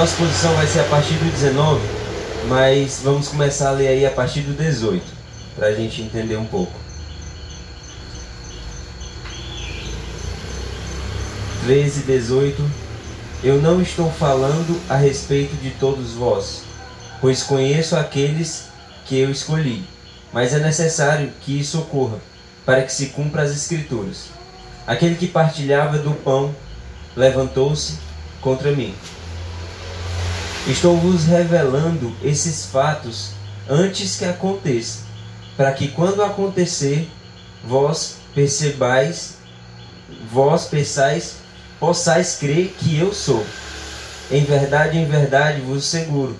nossa posição vai ser a partir do 19, mas vamos começar a ler aí a partir do 18, para a gente entender um pouco. 13, 18. Eu não estou falando a respeito de todos vós, pois conheço aqueles que eu escolhi, mas é necessário que isso ocorra, para que se cumpra as Escrituras. Aquele que partilhava do pão levantou-se contra mim. Estou vos revelando esses fatos antes que aconteça, para que quando acontecer, vós percebais, vós pensais, possais crer que eu sou. Em verdade, em verdade vos seguro.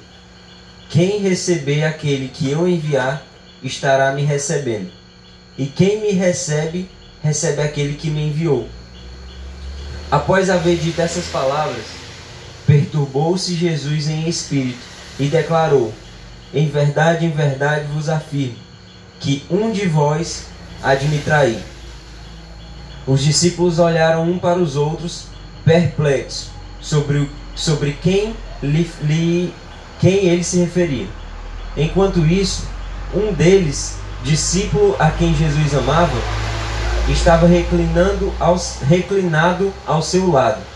Quem receber aquele que eu enviar, estará me recebendo. E quem me recebe, recebe aquele que me enviou. Após haver dito essas palavras, perturbou-se Jesus em espírito e declarou: Em verdade, em verdade vos afirmo, que um de vós há de me trair. Os discípulos olharam um para os outros, perplexos, sobre, sobre quem, lhe, lhe, quem ele se referia. Enquanto isso, um deles, discípulo a quem Jesus amava, estava reclinando aos, reclinado ao seu lado.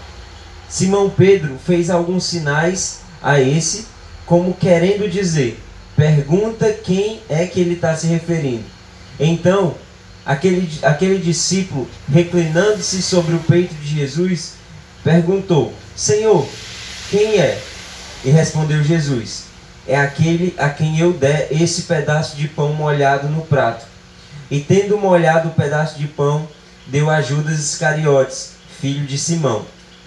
Simão Pedro fez alguns sinais a esse, como querendo dizer: pergunta quem é que ele está se referindo. Então, aquele, aquele discípulo, reclinando-se sobre o peito de Jesus, perguntou: Senhor, quem é? E respondeu Jesus: É aquele a quem eu der esse pedaço de pão molhado no prato. E tendo molhado o pedaço de pão, deu a Judas Iscariotes, filho de Simão.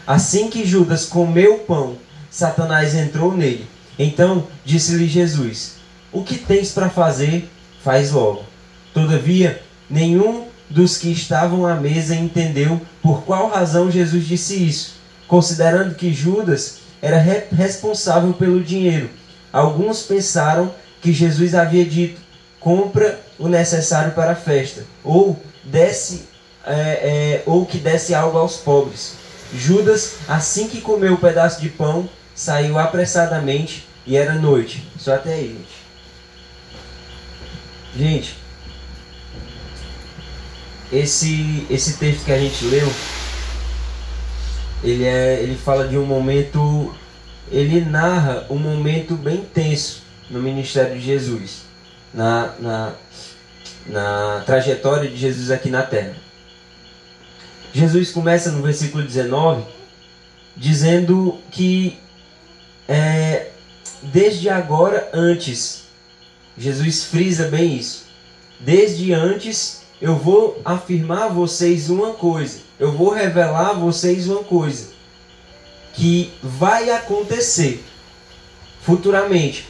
Assim que Judas comeu o pão, Satanás entrou nele. Então disse-lhe Jesus: O que tens para fazer, faz logo. Todavia, nenhum dos que estavam à mesa entendeu por qual razão Jesus disse isso, considerando que Judas era re responsável pelo dinheiro. Alguns pensaram que Jesus havia dito: compra o necessário para a festa, ou desse é, é, ou que desse algo aos pobres. Judas, assim que comeu o pedaço de pão, saiu apressadamente e era noite. Só até aí, gente. Gente, esse, esse texto que a gente leu, ele, é, ele fala de um momento, ele narra um momento bem tenso no ministério de Jesus, na, na, na trajetória de Jesus aqui na terra. Jesus começa no versículo 19 dizendo que é, desde agora antes, Jesus frisa bem isso. Desde antes eu vou afirmar a vocês uma coisa, eu vou revelar a vocês uma coisa que vai acontecer futuramente,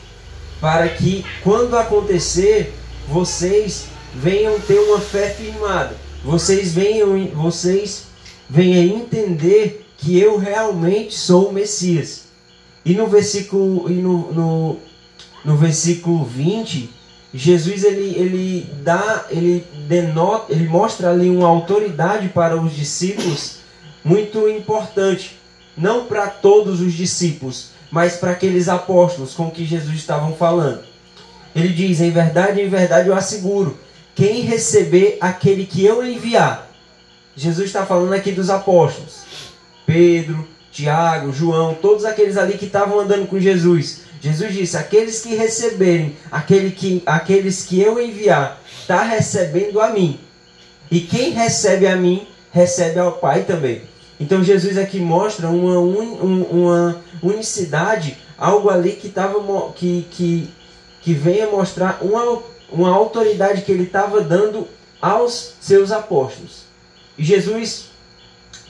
para que quando acontecer, vocês venham ter uma fé firmada. Vocês venham, vocês venham entender que eu realmente sou o Messias. E no versículo, e no, no, no versículo 20, Jesus ele, ele dá, ele denota, ele mostra ali uma autoridade para os discípulos muito importante, não para todos os discípulos, mas para aqueles apóstolos com que Jesus estavam falando. Ele diz: "Em verdade, em verdade eu asseguro, quem receber aquele que eu enviar". Jesus está falando aqui dos apóstolos. Pedro, Tiago, João, todos aqueles ali que estavam andando com Jesus. Jesus disse: aqueles que receberem, aquele que, aqueles que eu enviar, está recebendo a mim. E quem recebe a mim, recebe ao Pai também. Então Jesus aqui mostra uma, un, uma unicidade, algo ali que, tava, que, que, que vem a mostrar uma, uma autoridade que ele estava dando aos seus apóstolos. E Jesus,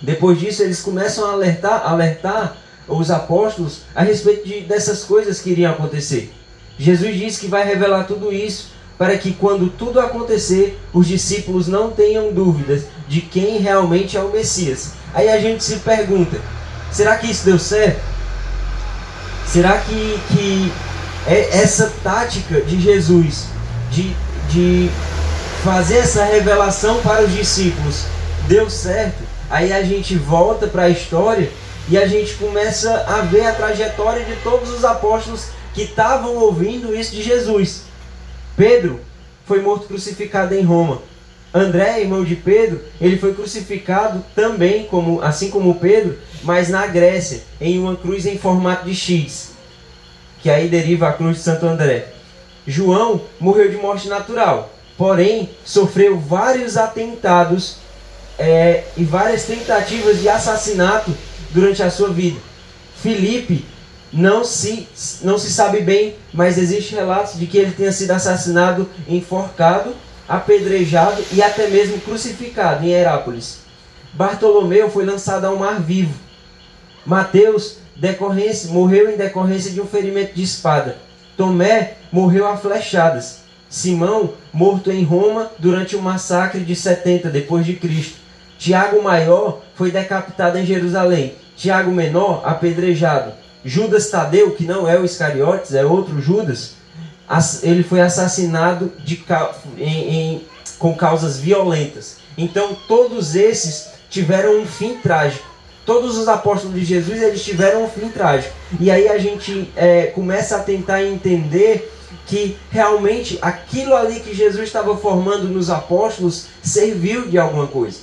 depois disso, eles começam a alertar, alertar os apóstolos a respeito de, dessas coisas que iriam acontecer. Jesus disse que vai revelar tudo isso para que quando tudo acontecer, os discípulos não tenham dúvidas de quem realmente é o Messias. Aí a gente se pergunta: será que isso deu certo? Será que, que é essa tática de Jesus de, de fazer essa revelação para os discípulos deu certo? Aí a gente volta para a história e a gente começa a ver a trajetória de todos os apóstolos que estavam ouvindo isso de Jesus. Pedro foi morto crucificado em Roma. André, irmão de Pedro, ele foi crucificado também, como, assim como Pedro, mas na Grécia, em uma cruz em formato de X, que aí deriva a cruz de Santo André. João morreu de morte natural, porém sofreu vários atentados é, e várias tentativas de assassinato durante a sua vida. Filipe não se, não se sabe bem, mas existe relatos de que ele tenha sido assassinado, enforcado, apedrejado e até mesmo crucificado em Herápolis. Bartolomeu foi lançado ao mar vivo. Mateus decorrência, morreu em decorrência de um ferimento de espada. Tomé morreu a flechadas. Simão, morto em Roma durante o massacre de 70 depois de Cristo. Tiago Maior foi decapitado em Jerusalém. Tiago Menor apedrejado. Judas Tadeu, que não é o Iscariotes, é outro Judas, ele foi assassinado de, em, em, com causas violentas. Então todos esses tiveram um fim trágico. Todos os apóstolos de Jesus eles tiveram um fim trágico. E aí a gente é, começa a tentar entender que realmente aquilo ali que Jesus estava formando nos apóstolos serviu de alguma coisa.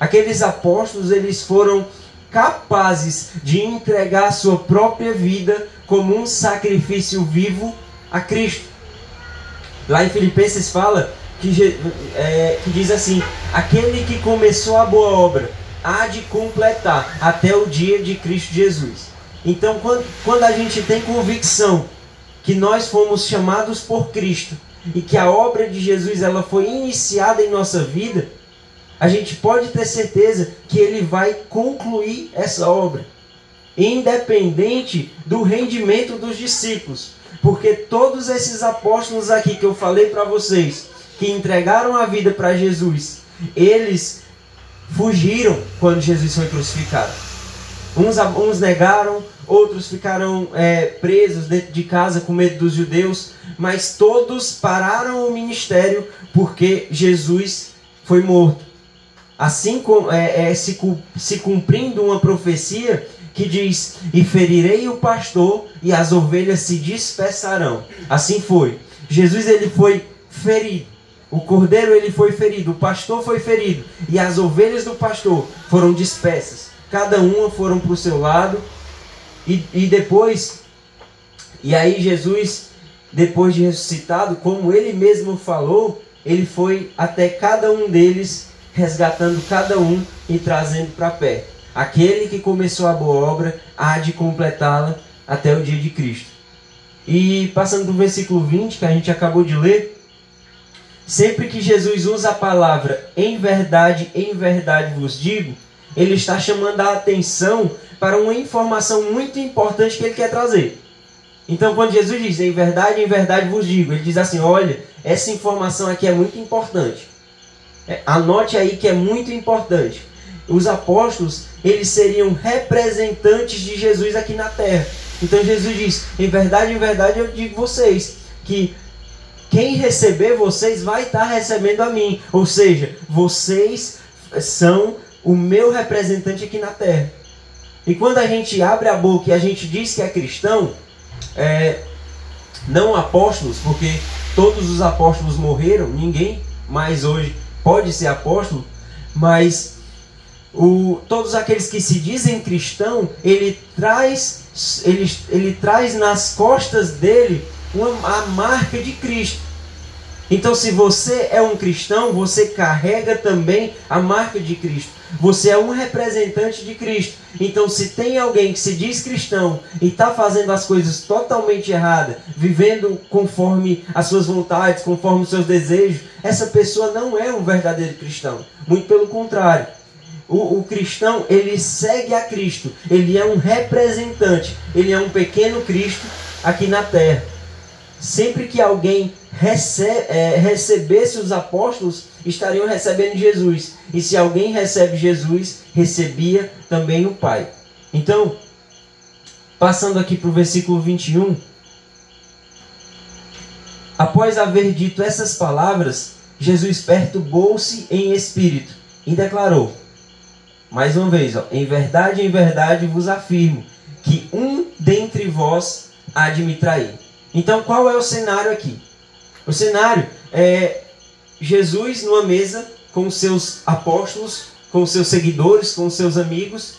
Aqueles apóstolos eles foram capazes de entregar a sua própria vida como um sacrifício vivo a Cristo. Lá em Filipenses fala que, é, que diz assim: aquele que começou a boa obra há de completar até o dia de Cristo Jesus. Então, quando, quando a gente tem convicção que nós fomos chamados por Cristo e que a obra de Jesus ela foi iniciada em nossa vida, a gente pode ter certeza que ele vai concluir essa obra, independente do rendimento dos discípulos, porque todos esses apóstolos aqui que eu falei para vocês, que entregaram a vida para Jesus, eles fugiram quando Jesus foi crucificado. Uns, uns negaram, outros ficaram é, presos dentro de casa com medo dos judeus, mas todos pararam o ministério porque Jesus foi morto assim como, é, é, se, se cumprindo uma profecia que diz: E ferirei o pastor, e as ovelhas se dispersarão. Assim foi. Jesus ele foi ferido. O cordeiro ele foi ferido, o pastor foi ferido, e as ovelhas do pastor foram dispersas. Cada uma foram para o seu lado. E, e depois, e aí Jesus, depois de ressuscitado, como ele mesmo falou, ele foi até cada um deles resgatando cada um e trazendo para pé. Aquele que começou a boa obra há de completá-la até o dia de Cristo. E passando do versículo 20, que a gente acabou de ler, sempre que Jesus usa a palavra em verdade, em verdade vos digo, ele está chamando a atenção para uma informação muito importante que ele quer trazer. Então, quando Jesus diz em verdade, em verdade vos digo, ele diz assim: olha, essa informação aqui é muito importante. É, anote aí que é muito importante. Os apóstolos, eles seriam representantes de Jesus aqui na terra. Então Jesus diz: em verdade, em verdade eu digo vocês que quem receber vocês vai estar recebendo a mim. Ou seja, vocês são o meu representante aqui na terra. E quando a gente abre a boca e a gente diz que é cristão, é, não apóstolos, porque todos os apóstolos morreram, ninguém mais hoje pode ser apóstolo, mas o, todos aqueles que se dizem cristão, ele traz, ele, ele traz nas costas dele a marca de Cristo. Então, se você é um cristão, você carrega também a marca de Cristo. Você é um representante de Cristo. Então, se tem alguém que se diz cristão e está fazendo as coisas totalmente erradas, vivendo conforme as suas vontades, conforme os seus desejos, essa pessoa não é um verdadeiro cristão. Muito pelo contrário. O, o, cristão, ele segue a Cristo. Ele é um representante. Ele é um pequeno Cristo aqui na terra. Sempre que alguém é, recebesse os apóstolos, estariam recebendo Jesus. E se alguém recebe Jesus, recebia também o Pai. Então, passando aqui para o versículo 21. Após haver dito essas palavras, Jesus perturbou-se em espírito e declarou: Mais uma vez, ó, em verdade, em verdade vos afirmo que um dentre vós há de me trair. Então, qual é o cenário aqui? O cenário é Jesus numa mesa com os seus apóstolos, com os seus seguidores, com os seus amigos.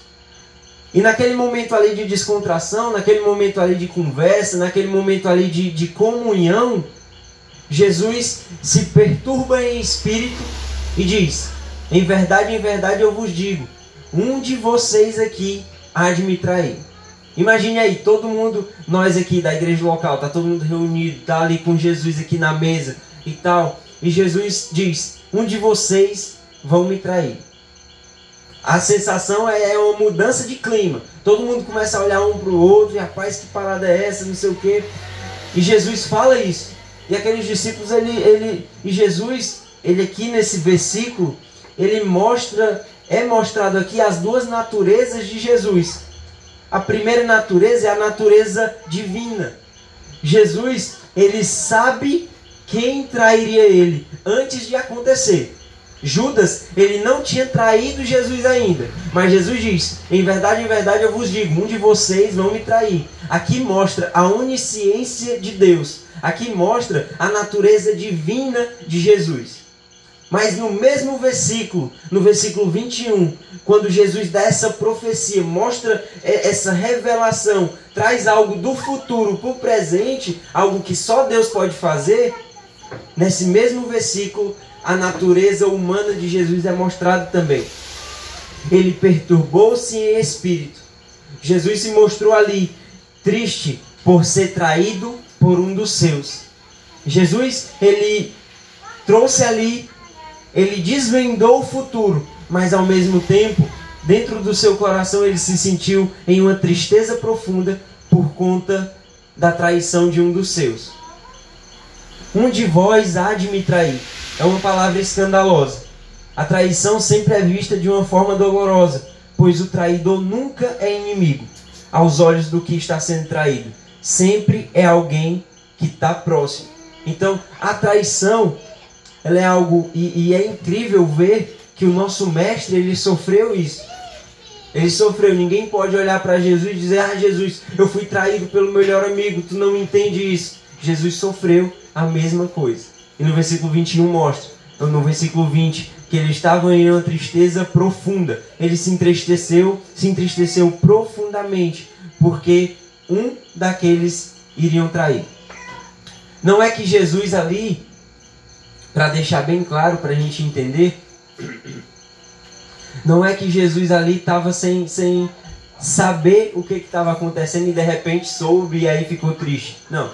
E naquele momento ali de descontração, naquele momento ali de conversa, naquele momento ali de, de comunhão, Jesus se perturba em espírito e diz: Em verdade, em verdade eu vos digo, um de vocês aqui há de me trair. Imagine aí, todo mundo, nós aqui da igreja local, tá todo mundo reunido, tá ali com Jesus aqui na mesa e tal. E Jesus diz: Um de vocês vão me trair. A sensação é, é uma mudança de clima. Todo mundo começa a olhar um para o outro, e rapaz, que parada é essa, não sei o quê. E Jesus fala isso. E aqueles discípulos, ele, ele, e Jesus, ele aqui nesse versículo, ele mostra, é mostrado aqui as duas naturezas de Jesus. A primeira natureza é a natureza divina. Jesus, ele sabe quem trairia ele antes de acontecer. Judas, ele não tinha traído Jesus ainda. Mas Jesus diz: Em verdade, em verdade eu vos digo, um de vocês vão me trair. Aqui mostra a onisciência de Deus. Aqui mostra a natureza divina de Jesus. Mas no mesmo versículo, no versículo 21, quando Jesus dá essa profecia, mostra essa revelação, traz algo do futuro para o presente, algo que só Deus pode fazer, nesse mesmo versículo, a natureza humana de Jesus é mostrada também. Ele perturbou-se em espírito. Jesus se mostrou ali triste por ser traído por um dos seus. Jesus, ele trouxe ali ele desvendou o futuro, mas ao mesmo tempo, dentro do seu coração, ele se sentiu em uma tristeza profunda por conta da traição de um dos seus. Um de vós há de me trair. É uma palavra escandalosa. A traição sempre é vista de uma forma dolorosa, pois o traidor nunca é inimigo aos olhos do que está sendo traído. Sempre é alguém que está próximo. Então, a traição ela é algo e, e, é incrível ver que o nosso mestre ele sofreu isso. Ele sofreu. Ninguém pode olhar para Jesus e dizer: Ah, Jesus, eu fui traído pelo melhor amigo. Tu não entende isso. Jesus sofreu a mesma coisa. E no versículo 21 mostra. Então, no versículo 20 que ele estava em uma tristeza profunda. Ele se entristeceu, se entristeceu profundamente, porque um daqueles iriam trair. Não é que Jesus ali para deixar bem claro para a gente entender, não é que Jesus ali estava sem, sem saber o que estava acontecendo e de repente soube e aí ficou triste. Não.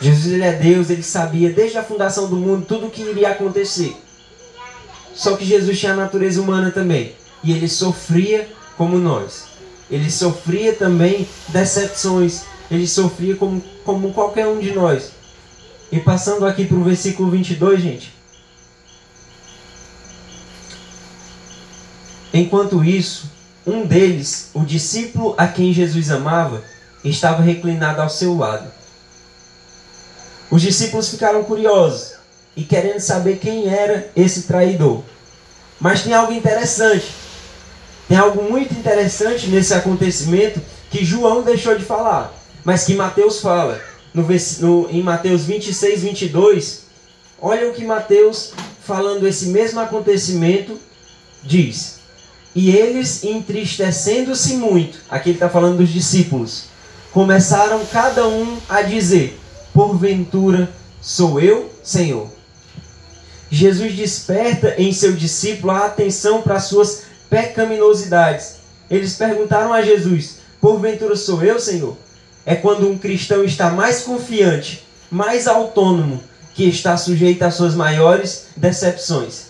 Jesus ele é Deus, ele sabia desde a fundação do mundo tudo o que iria acontecer. Só que Jesus tinha a natureza humana também. E ele sofria como nós. Ele sofria também decepções. Ele sofria como, como qualquer um de nós. E passando aqui para o versículo 22, gente. Enquanto isso, um deles, o discípulo a quem Jesus amava, estava reclinado ao seu lado. Os discípulos ficaram curiosos e querendo saber quem era esse traidor. Mas tem algo interessante. Tem algo muito interessante nesse acontecimento que João deixou de falar, mas que Mateus fala. No, no, em Mateus 26, 22, olha o que Mateus, falando esse mesmo acontecimento, diz. E eles, entristecendo-se muito, aqui ele está falando dos discípulos, começaram cada um a dizer: Porventura sou eu, Senhor. Jesus desperta em seu discípulo a atenção para suas pecaminosidades. Eles perguntaram a Jesus: Porventura sou eu, Senhor? É quando um cristão está mais confiante, mais autônomo, que está sujeito às suas maiores decepções.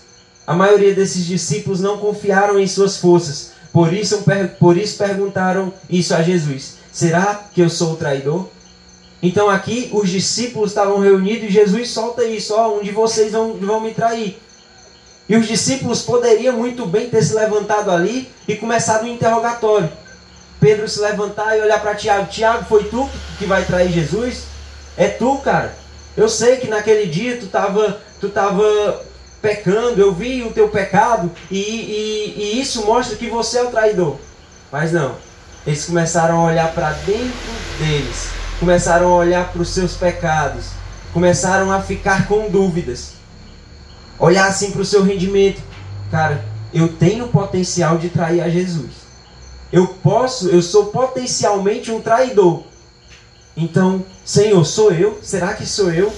A maioria desses discípulos não confiaram em suas forças. Por isso, por isso perguntaram isso a Jesus: Será que eu sou o traidor? Então aqui os discípulos estavam reunidos e Jesus solta isso: Ó, um de vocês vão, vão me trair. E os discípulos poderiam muito bem ter se levantado ali e começado um interrogatório. Pedro se levantar e olhar para Tiago: Tiago, foi tu que vai trair Jesus? É tu, cara. Eu sei que naquele dia tu estava tu tava pecando, eu vi o teu pecado e, e, e isso mostra que você é o traidor. Mas não, eles começaram a olhar para dentro deles, começaram a olhar para os seus pecados, começaram a ficar com dúvidas, olhar assim para o seu rendimento. Cara, eu tenho potencial de trair a Jesus. Eu posso, eu sou potencialmente um traidor. Então, Senhor, sou eu? Será que sou eu?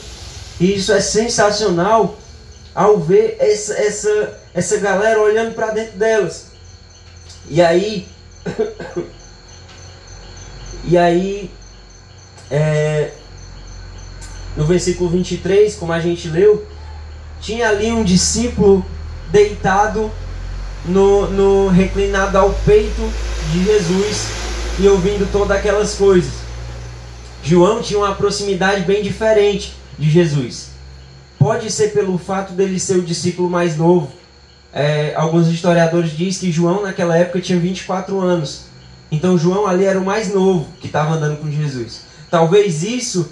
E isso é sensacional ao ver essa, essa, essa galera olhando para dentro delas. E aí. e aí. É, no versículo 23, como a gente leu, tinha ali um discípulo deitado no, no reclinado ao peito de Jesus e ouvindo todas aquelas coisas. João tinha uma proximidade bem diferente de Jesus. Pode ser pelo fato dele ser o discípulo mais novo. É, alguns historiadores dizem que João naquela época tinha 24 anos. Então João ali era o mais novo que estava andando com Jesus. Talvez isso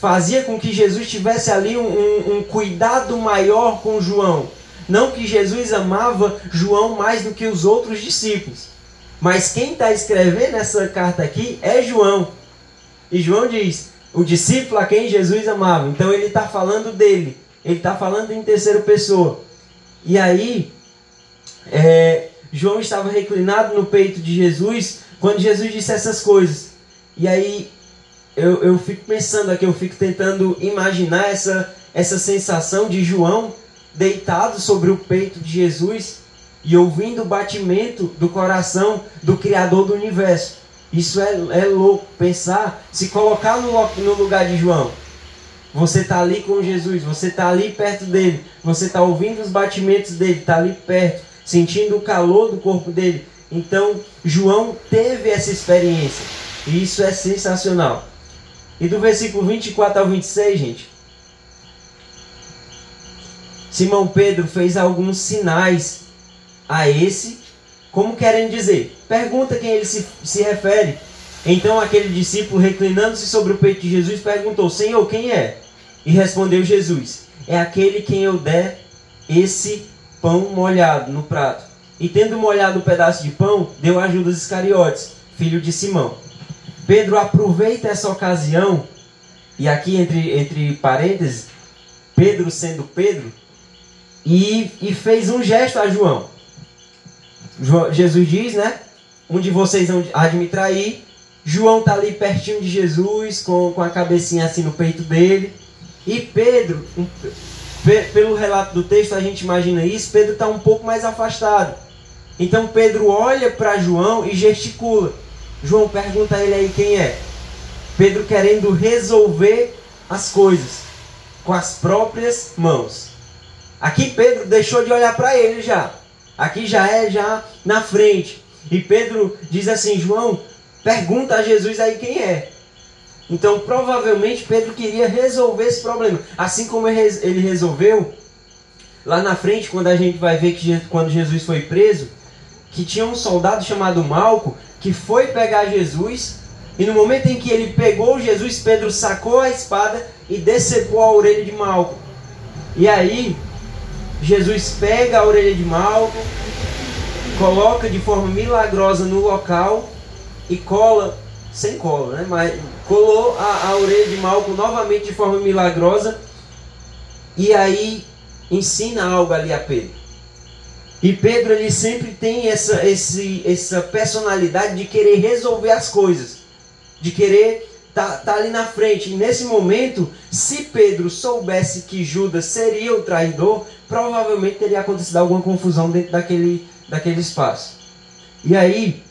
fazia com que Jesus tivesse ali um, um, um cuidado maior com João. Não que Jesus amava João mais do que os outros discípulos. Mas quem está escrevendo essa carta aqui é João. E João diz: o discípulo a quem Jesus amava. Então ele está falando dele. Ele está falando em terceira pessoa. E aí, é, João estava reclinado no peito de Jesus quando Jesus disse essas coisas. E aí, eu, eu fico pensando aqui, eu fico tentando imaginar essa, essa sensação de João deitado sobre o peito de Jesus e ouvindo o batimento do coração do Criador do universo. Isso é, é louco pensar, se colocar no, no lugar de João. Você está ali com Jesus, você está ali perto dele, você está ouvindo os batimentos dele, está ali perto, sentindo o calor do corpo dele. Então, João teve essa experiência. E isso é sensacional. E do versículo 24 ao 26, gente. Simão Pedro fez alguns sinais a esse como querem dizer, pergunta quem ele se, se refere. Então aquele discípulo, reclinando-se sobre o peito de Jesus, perguntou: Senhor, quem é? E respondeu Jesus: É aquele quem eu der esse pão molhado no prato. E tendo molhado o um pedaço de pão, deu a Judas Iscariotes, filho de Simão. Pedro aproveita essa ocasião, e aqui entre, entre parênteses, Pedro sendo Pedro, e, e fez um gesto a João. Jesus diz, né? Um de vocês há de me trair. João está ali pertinho de Jesus, com, com a cabecinha assim no peito dele. E Pedro, pelo relato do texto, a gente imagina isso, Pedro está um pouco mais afastado. Então Pedro olha para João e gesticula. João pergunta a ele aí quem é. Pedro querendo resolver as coisas com as próprias mãos. Aqui Pedro deixou de olhar para ele já. Aqui já é já na frente. E Pedro diz assim: João, pergunta a Jesus aí quem é. Então, provavelmente, Pedro queria resolver esse problema. Assim como ele resolveu, lá na frente, quando a gente vai ver que quando Jesus foi preso, que tinha um soldado chamado Malco que foi pegar Jesus. E no momento em que ele pegou Jesus, Pedro sacou a espada e decepou a orelha de Malco. E aí, Jesus pega a orelha de Malco, coloca de forma milagrosa no local e cola, sem cola, né? Mas colou a, a orelha de Malco novamente de forma milagrosa e aí ensina algo ali a Pedro. E Pedro ele sempre tem essa, esse, essa personalidade de querer resolver as coisas, de querer tá, tá ali na frente. E nesse momento, se Pedro soubesse que Judas seria o traidor, provavelmente teria acontecido alguma confusão dentro daquele, daquele espaço. E aí,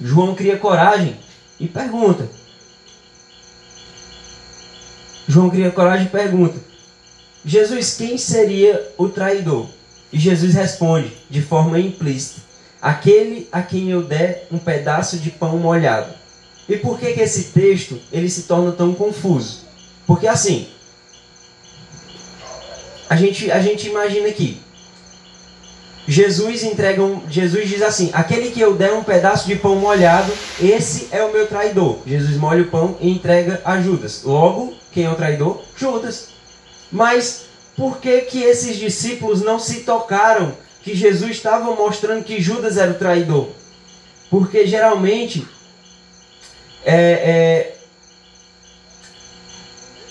João cria coragem e pergunta. João cria coragem e pergunta: Jesus, quem seria o traidor? E Jesus responde de forma implícita: Aquele a quem eu der um pedaço de pão molhado. E por que, que esse texto ele se torna tão confuso? Porque assim, a gente, a gente imagina aqui. Jesus entrega um, Jesus diz assim: aquele que eu der um pedaço de pão molhado, esse é o meu traidor. Jesus molha o pão e entrega a Judas. Logo, quem é o traidor? Judas. Mas por que, que esses discípulos não se tocaram que Jesus estava mostrando que Judas era o traidor? Porque geralmente é, é,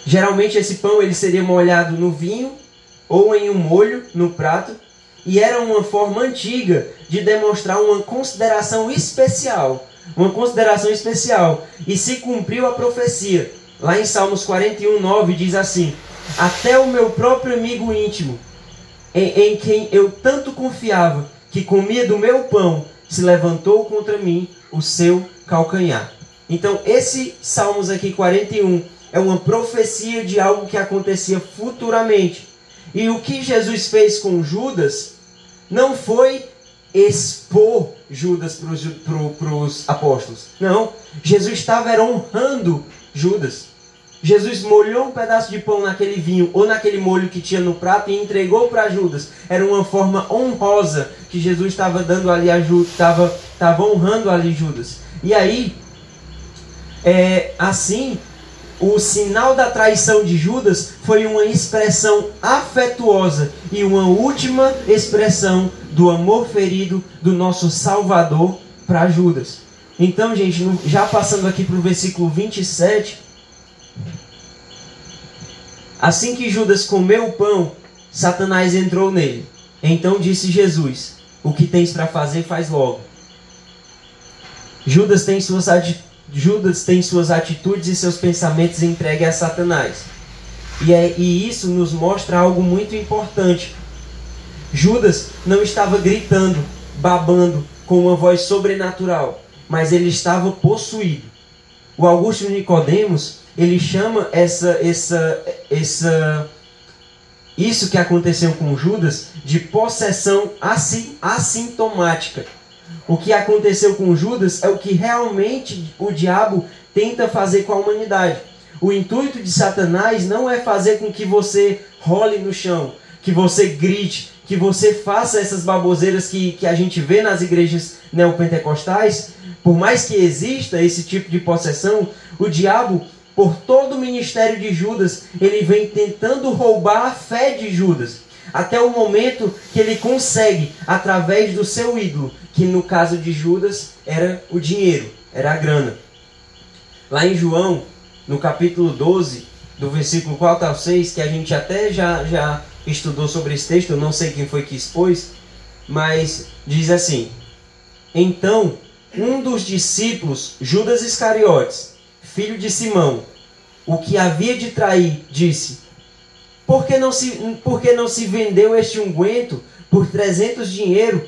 geralmente esse pão ele seria molhado no vinho ou em um molho no prato e era uma forma antiga de demonstrar uma consideração especial, uma consideração especial e se cumpriu a profecia. Lá em Salmos 41, 9 diz assim: Até o meu próprio amigo íntimo, em, em quem eu tanto confiava, que comia do meu pão, se levantou contra mim o seu calcanhar. Então, esse Salmos aqui 41 é uma profecia de algo que acontecia futuramente. E o que Jesus fez com Judas não foi expor Judas para os apóstolos. Não. Jesus estava honrando Judas. Jesus molhou um pedaço de pão naquele vinho ou naquele molho que tinha no prato e entregou para Judas. Era uma forma honrosa que Jesus estava dando ali a Judas, estava, estava honrando ali Judas. E aí, é, assim, o sinal da traição de Judas foi uma expressão afetuosa e uma última expressão do amor ferido do nosso Salvador para Judas. Então, gente, já passando aqui para o versículo 27. Assim que Judas comeu o pão, Satanás entrou nele. Então disse Jesus: O que tens para fazer, faz logo. Judas tem suas atitudes Judas tem suas atitudes e seus pensamentos entregues a Satanás. E, é, e isso nos mostra algo muito importante. Judas não estava gritando, babando com uma voz sobrenatural, mas ele estava possuído. O Augusto Nicodemos, ele chama essa essa essa isso que aconteceu com Judas de possessão assintomática. O que aconteceu com Judas é o que realmente o diabo tenta fazer com a humanidade. O intuito de Satanás não é fazer com que você role no chão, que você grite, que você faça essas baboseiras que, que a gente vê nas igrejas neopentecostais. Por mais que exista esse tipo de possessão, o diabo, por todo o ministério de Judas, ele vem tentando roubar a fé de Judas. Até o momento que ele consegue, através do seu ídolo, que no caso de Judas era o dinheiro, era a grana. Lá em João, no capítulo 12, do versículo 4 ao 6, que a gente até já, já estudou sobre esse texto, eu não sei quem foi que expôs, mas diz assim: Então, um dos discípulos, Judas Iscariotes, filho de Simão, o que havia de trair, disse: Por que não se, por não se vendeu este unguento por 300 dinheiro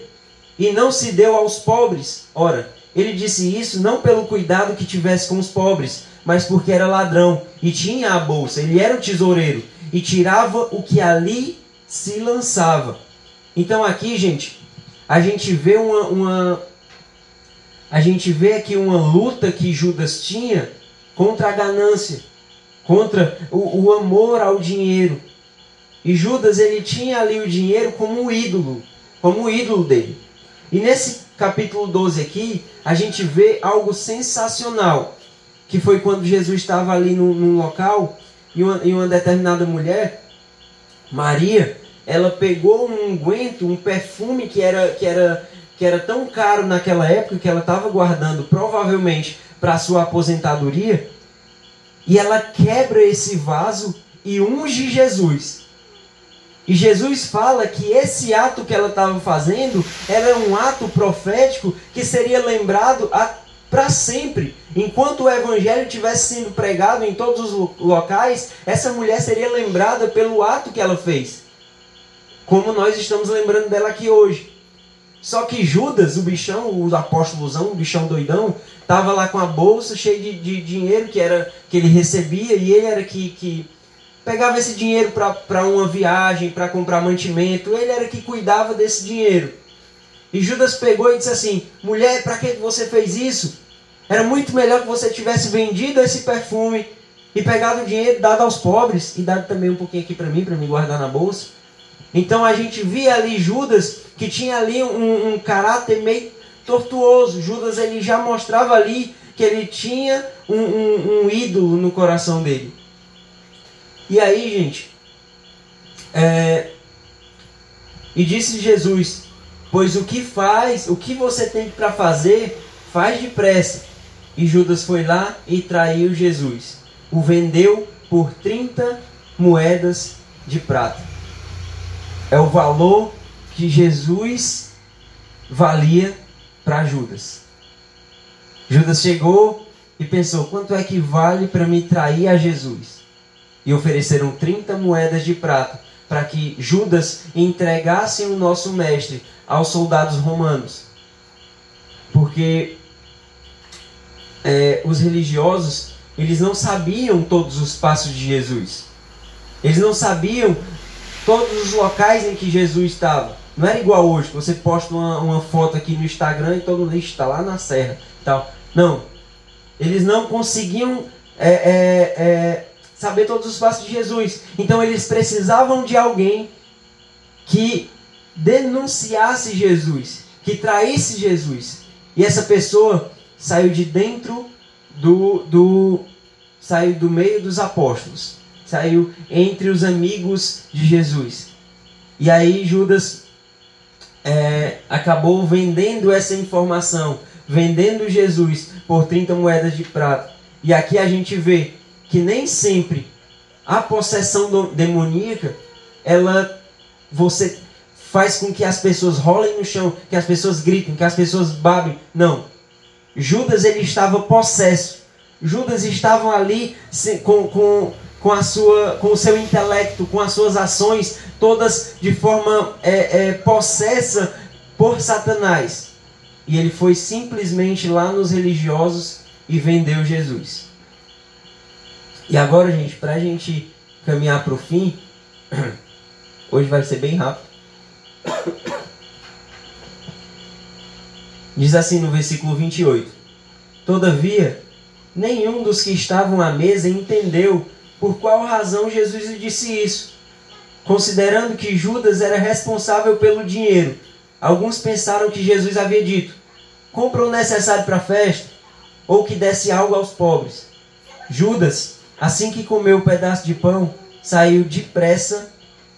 e não se deu aos pobres. Ora, ele disse isso não pelo cuidado que tivesse com os pobres, mas porque era ladrão e tinha a bolsa. Ele era o tesoureiro e tirava o que ali se lançava. Então aqui, gente, a gente vê uma, uma a gente vê aqui uma luta que Judas tinha contra a ganância, contra o, o amor ao dinheiro. E Judas ele tinha ali o dinheiro como ídolo, como ídolo dele. E nesse capítulo 12 aqui, a gente vê algo sensacional, que foi quando Jesus estava ali num, num local e uma, e uma determinada mulher, Maria, ela pegou um unguento, um perfume que era, que era, que era tão caro naquela época que ela estava guardando provavelmente para sua aposentadoria, e ela quebra esse vaso e unge Jesus. E Jesus fala que esse ato que ela estava fazendo era um ato profético que seria lembrado para sempre. Enquanto o evangelho estivesse sendo pregado em todos os locais, essa mulher seria lembrada pelo ato que ela fez. Como nós estamos lembrando dela aqui hoje. Só que Judas, o bichão, o apóstolozão, o bichão doidão, estava lá com a bolsa cheia de, de, dinheiro que era que ele recebia e ele era que, que pegava esse dinheiro para uma viagem, para comprar mantimento, ele era que cuidava desse dinheiro. E Judas pegou e disse assim: mulher, para que você fez isso? Era muito melhor que você tivesse vendido esse perfume e pegado o dinheiro dado aos pobres e dado também um pouquinho aqui para mim, para me guardar na bolsa. Então a gente via ali Judas que tinha ali um, um caráter meio tortuoso. Judas ele já mostrava ali que ele tinha um, um, um ídolo no coração dele. E aí, gente, É, e disse Jesus: Pois o que faz, o que você tem para fazer, faz depressa. E Judas foi lá e traiu Jesus. O vendeu por 30 moedas de prata. É o valor que Jesus valia para Judas. Judas chegou e pensou: quanto é que vale para me trair a Jesus? E ofereceram 30 moedas de prata para que Judas entregasse o nosso mestre aos soldados romanos. Porque é, os religiosos eles não sabiam todos os passos de Jesus. Eles não sabiam todos os locais em que Jesus estava. Não era igual hoje, você posta uma, uma foto aqui no Instagram e todo mundo está lá na serra. Tal. Não. Eles não conseguiam é, é, é, saber todos os passos de Jesus. Então eles precisavam de alguém que denunciasse Jesus, que traísse Jesus. E essa pessoa saiu de dentro do, do saiu do meio dos apóstolos, saiu entre os amigos de Jesus. E aí Judas é, acabou vendendo essa informação, vendendo Jesus por 30 moedas de prata. E aqui a gente vê que nem sempre a possessão demoníaca, ela você faz com que as pessoas rolem no chão, que as pessoas gritem, que as pessoas babem. Não. Judas ele estava possesso. Judas estava ali com, com, com, a sua, com o seu intelecto, com as suas ações, todas de forma é, é, possessa por Satanás. E ele foi simplesmente lá nos religiosos e vendeu Jesus. E agora, gente, para a gente caminhar para o fim, hoje vai ser bem rápido. Diz assim no versículo 28: Todavia, nenhum dos que estavam à mesa entendeu por qual razão Jesus disse isso. Considerando que Judas era responsável pelo dinheiro, alguns pensaram que Jesus havia dito: Compra o necessário para a festa, ou que desse algo aos pobres. Judas, assim que comeu o um pedaço de pão, saiu depressa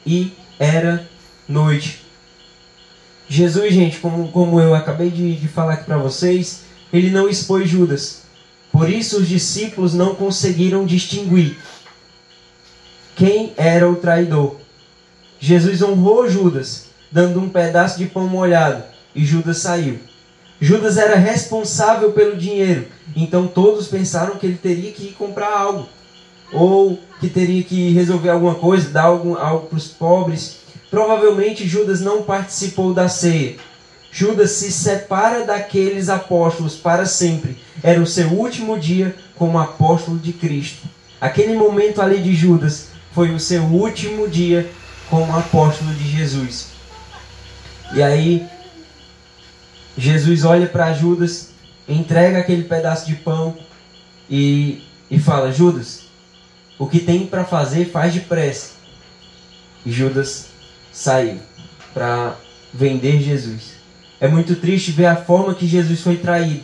e era noite. Jesus, gente, como, como eu acabei de, de falar aqui para vocês, ele não expôs Judas. Por isso os discípulos não conseguiram distinguir quem era o traidor. Jesus honrou Judas, dando um pedaço de pão molhado, e Judas saiu. Judas era responsável pelo dinheiro, então todos pensaram que ele teria que ir comprar algo, ou que teria que resolver alguma coisa, dar algo, para os pobres. Provavelmente Judas não participou da ceia. Judas se separa daqueles apóstolos para sempre. Era o seu último dia como apóstolo de Cristo. Aquele momento ali de Judas foi o seu último dia como apóstolo de Jesus. E aí, Jesus olha para Judas, entrega aquele pedaço de pão e, e fala: Judas, o que tem para fazer, faz depressa. E Judas saiu para vender Jesus. É muito triste ver a forma que Jesus foi traído.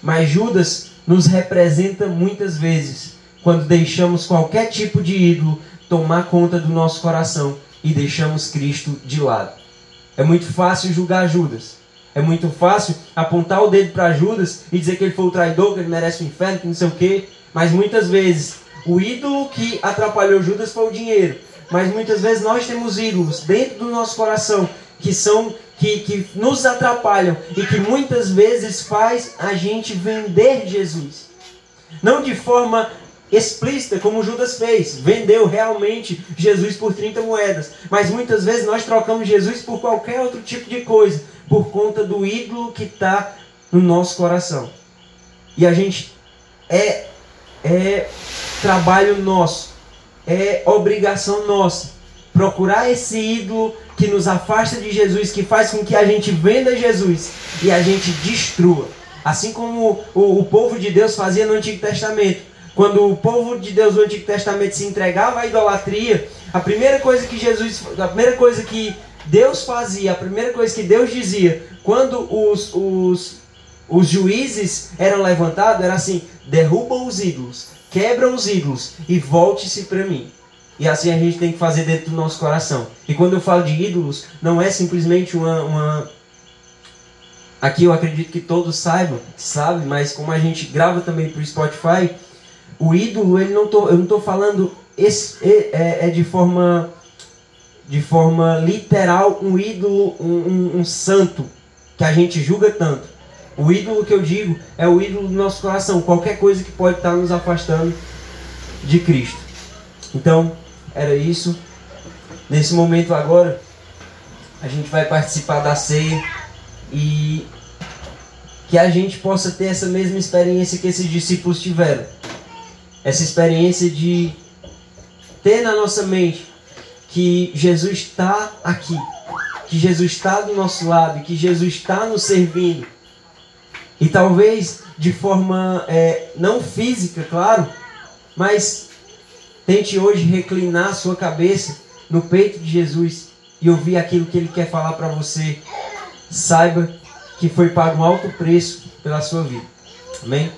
Mas Judas nos representa muitas vezes quando deixamos qualquer tipo de ídolo tomar conta do nosso coração e deixamos Cristo de lado. É muito fácil julgar Judas. É muito fácil apontar o dedo para Judas e dizer que ele foi o traidor, que ele merece o inferno, que não sei o quê. Mas muitas vezes o ídolo que atrapalhou Judas foi o dinheiro. Mas muitas vezes nós temos ídolos dentro do nosso coração que são que, que nos atrapalham e que muitas vezes faz a gente vender Jesus. Não de forma explícita, como Judas fez, vendeu realmente Jesus por 30 moedas. Mas muitas vezes nós trocamos Jesus por qualquer outro tipo de coisa, por conta do ídolo que está no nosso coração. E a gente é, é trabalho nosso, é obrigação nossa procurar esse ídolo que nos afasta de Jesus, que faz com que a gente venda Jesus e a gente destrua. Assim como o, o povo de Deus fazia no Antigo Testamento. Quando o povo de Deus no Antigo Testamento se entregava à idolatria, a primeira coisa que Jesus, a primeira coisa que Deus fazia, a primeira coisa que Deus dizia, quando os, os, os juízes eram levantados, era assim: derruba os ídolos, quebra os ídolos e volte-se para mim. E assim a gente tem que fazer dentro do nosso coração. E quando eu falo de ídolos, não é simplesmente uma, uma aqui eu acredito que todos saibam, sabe, mas como a gente grava também para o Spotify, o ídolo, ele não tô, eu não estou falando esse, é, é, de forma de forma literal um ídolo, um, um, um santo que a gente julga tanto. O ídolo que eu digo é o ídolo do nosso coração, qualquer coisa que pode estar nos afastando de Cristo. Então, era isso. Nesse momento agora, a gente vai participar da ceia e que a gente possa ter essa mesma experiência que esses discípulos tiveram. Essa experiência de ter na nossa mente que Jesus está aqui, que Jesus está do nosso lado, que Jesus está nos servindo. E talvez de forma é, não física, claro, mas tente hoje reclinar sua cabeça no peito de Jesus e ouvir aquilo que Ele quer falar para você. Saiba que foi pago um alto preço pela sua vida. Amém?